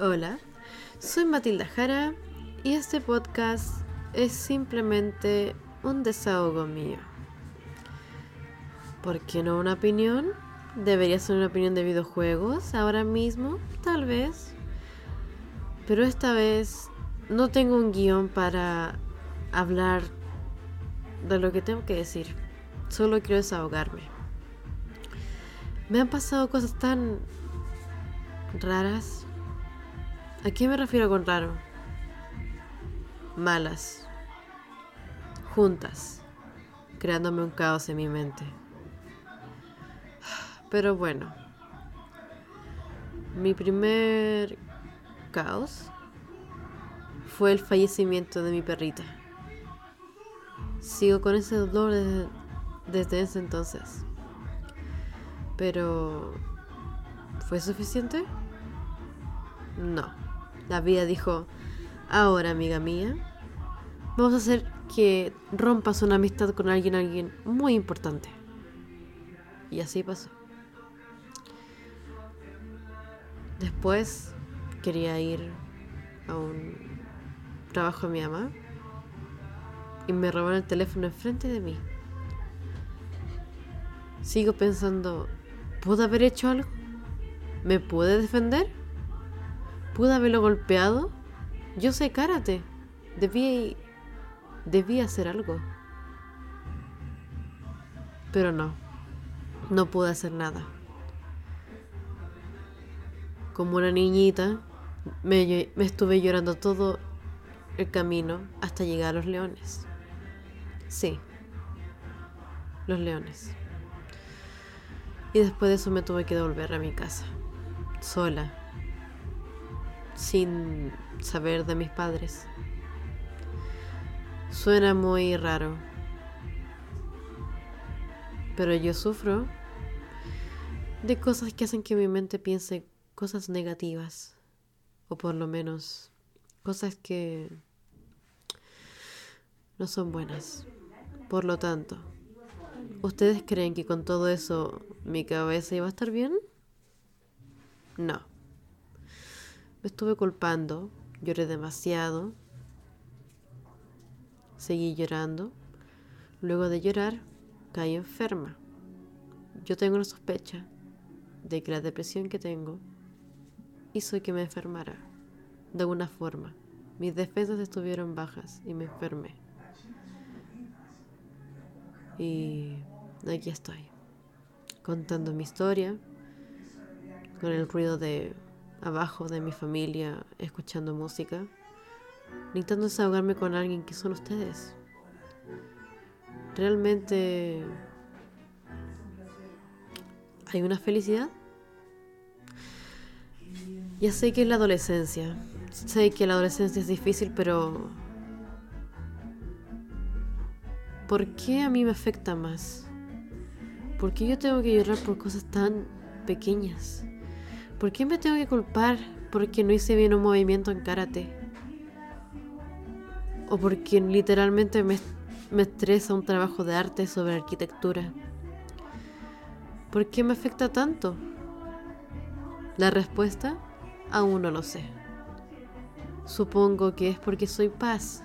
Hola, soy Matilda Jara y este podcast es simplemente un desahogo mío. ¿Por qué no una opinión? Debería ser una opinión de videojuegos ahora mismo, tal vez. Pero esta vez no tengo un guion para hablar de lo que tengo que decir. Solo quiero desahogarme. Me han pasado cosas tan raras. ¿A qué me refiero con raro? Malas. Juntas. Creándome un caos en mi mente. Pero bueno. Mi primer caos fue el fallecimiento de mi perrita. Sigo con ese dolor desde, desde ese entonces. Pero... ¿Fue suficiente? No. La vida dijo, ahora amiga mía, vamos a hacer que rompas una amistad con alguien, alguien muy importante. Y así pasó. Después quería ir a un trabajo de mi mamá y me robaron el teléfono enfrente de mí. Sigo pensando, ¿pude haber hecho algo? ¿Me pude defender? ¿Pude haberlo golpeado? Yo sé karate. Debí, debí hacer algo. Pero no, no pude hacer nada. Como una niñita, me, me estuve llorando todo el camino hasta llegar a los leones. Sí, los leones. Y después de eso me tuve que devolver a mi casa, sola, sin saber de mis padres. Suena muy raro, pero yo sufro de cosas que hacen que mi mente piense cosas negativas, o por lo menos cosas que no son buenas. Por lo tanto, ¿ustedes creen que con todo eso mi cabeza iba a estar bien? No. Me estuve culpando, lloré demasiado, seguí llorando. Luego de llorar, caí enferma. Yo tengo una sospecha de que la depresión que tengo hizo que me enfermara de alguna forma. Mis defensas estuvieron bajas y me enfermé. Y aquí estoy, contando mi historia, con el ruido de abajo de mi familia, escuchando música, intentando desahogarme con alguien que son ustedes. Realmente hay una felicidad. Ya sé que es la adolescencia, sé que la adolescencia es difícil, pero ¿por qué a mí me afecta más? ¿Por qué yo tengo que llorar por cosas tan pequeñas? ¿Por qué me tengo que culpar porque no hice bien un movimiento en karate? ¿O porque literalmente me, me estresa un trabajo de arte sobre arquitectura? ¿Por qué me afecta tanto? La respuesta aún no lo sé. Supongo que es porque soy paz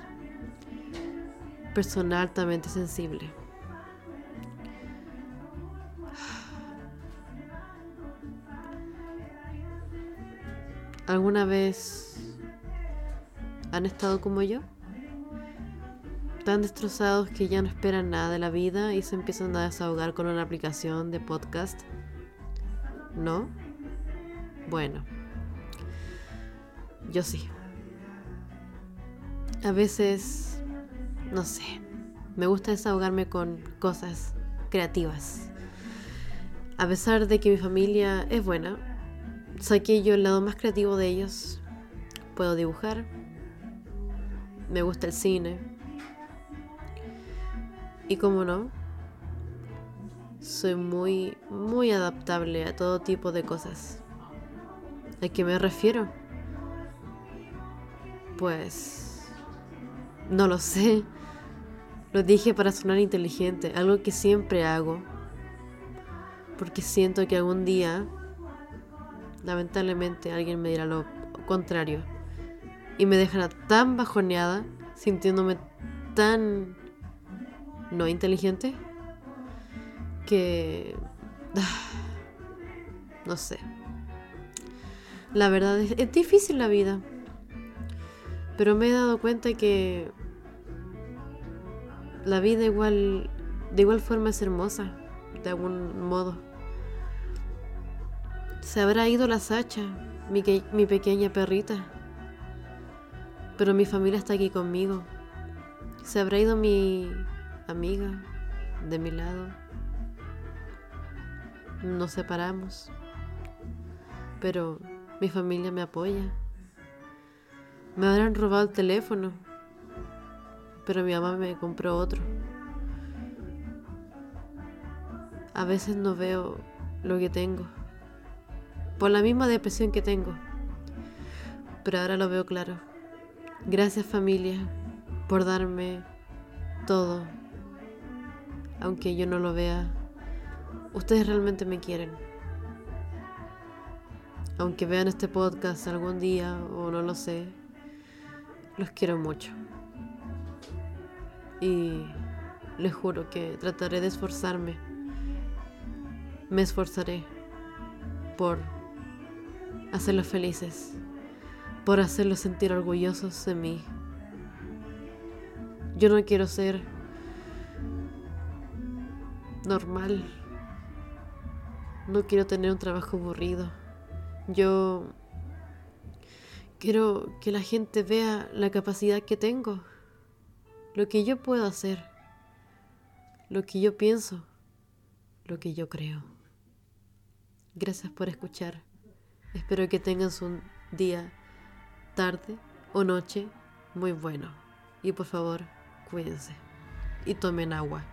persona altamente sensible. ¿Alguna vez han estado como yo? Tan destrozados que ya no esperan nada de la vida y se empiezan a desahogar con una aplicación de podcast. ¿No? Bueno, yo sí. A veces no sé, me gusta desahogarme con cosas creativas. A pesar de que mi familia es buena, saqué yo el lado más creativo de ellos. Puedo dibujar, me gusta el cine. Y como no, soy muy, muy adaptable a todo tipo de cosas. ¿A qué me refiero? Pues... No lo sé. Lo dije para sonar inteligente, algo que siempre hago. Porque siento que algún día, lamentablemente, alguien me dirá lo contrario. Y me dejará tan bajoneada, sintiéndome tan no inteligente, que... No sé. La verdad es, es difícil la vida. Pero me he dado cuenta que la vida igual, de igual forma es hermosa, de algún modo. Se habrá ido la Sacha, mi, mi pequeña perrita, pero mi familia está aquí conmigo. Se habrá ido mi amiga de mi lado. Nos separamos, pero mi familia me apoya. Me habrán robado el teléfono, pero mi mamá me compró otro. A veces no veo lo que tengo, por la misma depresión que tengo, pero ahora lo veo claro. Gracias familia por darme todo, aunque yo no lo vea. Ustedes realmente me quieren. Aunque vean este podcast algún día o no lo sé, los quiero mucho. Y les juro que trataré de esforzarme. Me esforzaré por hacerlos felices, por hacerlos sentir orgullosos de mí. Yo no quiero ser normal. No quiero tener un trabajo aburrido. Yo Quiero que la gente vea la capacidad que tengo, lo que yo puedo hacer, lo que yo pienso, lo que yo creo. Gracias por escuchar. Espero que tengas un día, tarde o noche muy bueno. Y por favor, cuídense y tomen agua.